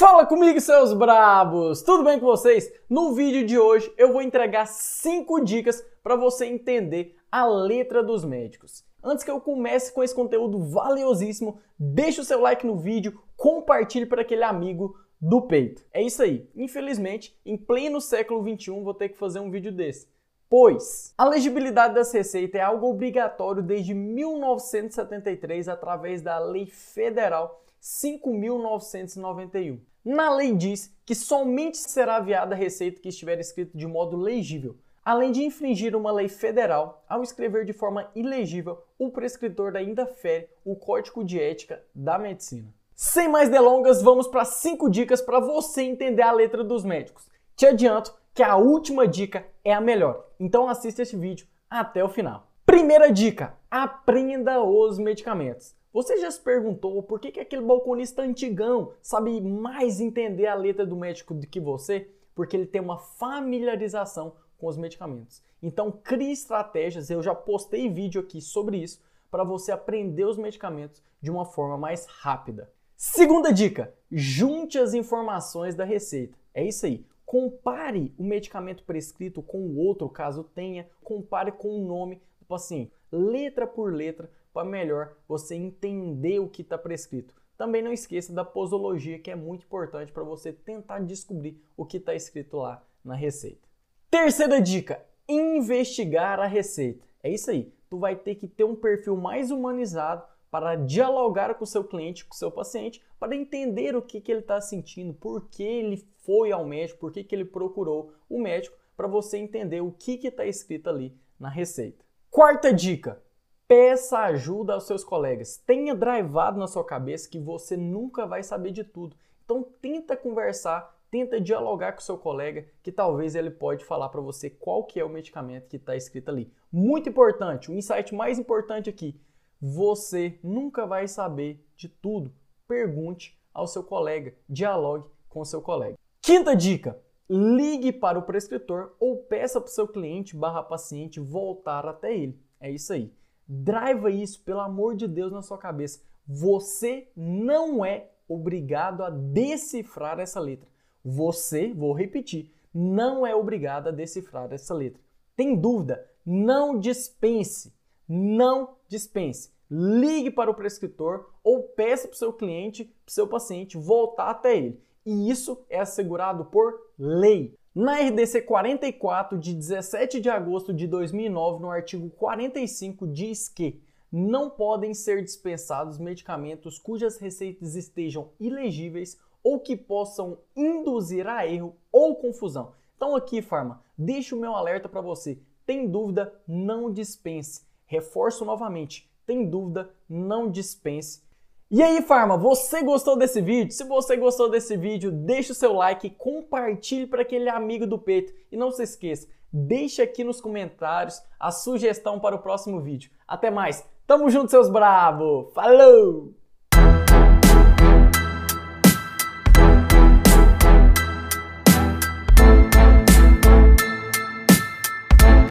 Fala comigo, seus brabos! Tudo bem com vocês? No vídeo de hoje eu vou entregar 5 dicas para você entender a letra dos médicos. Antes que eu comece com esse conteúdo valiosíssimo, deixa o seu like no vídeo, compartilhe para aquele amigo do peito. É isso aí. Infelizmente, em pleno século 21, vou ter que fazer um vídeo desse. Pois a legibilidade das receitas é algo obrigatório desde 1973 através da Lei Federal 5.991. Na lei diz que somente será aviada a receita que estiver escrito de modo legível, além de infringir uma lei federal ao escrever de forma ilegível, o prescritor ainda fere o Código de Ética da Medicina. Sem mais delongas, vamos para cinco dicas para você entender a letra dos médicos. Te adianto que a última dica é a melhor, então assista este vídeo até o final. Primeira dica: aprenda os medicamentos. Você já se perguntou por que, que aquele balconista antigão sabe mais entender a letra do médico do que você? Porque ele tem uma familiarização com os medicamentos. Então crie estratégias, eu já postei vídeo aqui sobre isso, para você aprender os medicamentos de uma forma mais rápida. Segunda dica: junte as informações da receita. É isso aí. Compare o medicamento prescrito com o outro, caso tenha, compare com o nome do paciente, letra por letra, para melhor você entender o que está prescrito. Também não esqueça da posologia, que é muito importante para você tentar descobrir o que está escrito lá na receita. Terceira dica: investigar a receita. É isso aí. Tu vai ter que ter um perfil mais humanizado para dialogar com o seu cliente, com o seu paciente, para entender o que, que ele está sentindo, por que ele foi ao médico, por que, que ele procurou o médico, para você entender o que está escrito ali na receita. Quarta dica: Peça ajuda aos seus colegas. Tenha drivado na sua cabeça que você nunca vai saber de tudo. Então tenta conversar, tenta dialogar com seu colega, que talvez ele pode falar para você qual que é o medicamento que está escrito ali. Muito importante, o insight mais importante aqui, você nunca vai saber de tudo. Pergunte ao seu colega, dialogue com seu colega. Quinta dica, ligue para o prescritor ou peça para o seu cliente barra paciente voltar até ele. É isso aí. Driva isso, pelo amor de Deus, na sua cabeça. Você não é obrigado a decifrar essa letra. Você, vou repetir, não é obrigado a decifrar essa letra. Tem dúvida? Não dispense. Não dispense. Ligue para o prescritor ou peça para o seu cliente, para o seu paciente, voltar até ele. E isso é assegurado por lei. Na RDC 44 de 17 de agosto de 2009, no artigo 45, diz que não podem ser dispensados medicamentos cujas receitas estejam ilegíveis ou que possam induzir a erro ou confusão. Então aqui, Farma, deixo o meu alerta para você. Tem dúvida? Não dispense. Reforço novamente. Tem dúvida? Não dispense e aí, Farma, você gostou desse vídeo? Se você gostou desse vídeo, deixa o seu like, compartilhe para aquele amigo do peito e não se esqueça, deixe aqui nos comentários a sugestão para o próximo vídeo. Até mais, tamo junto seus bravos, falou!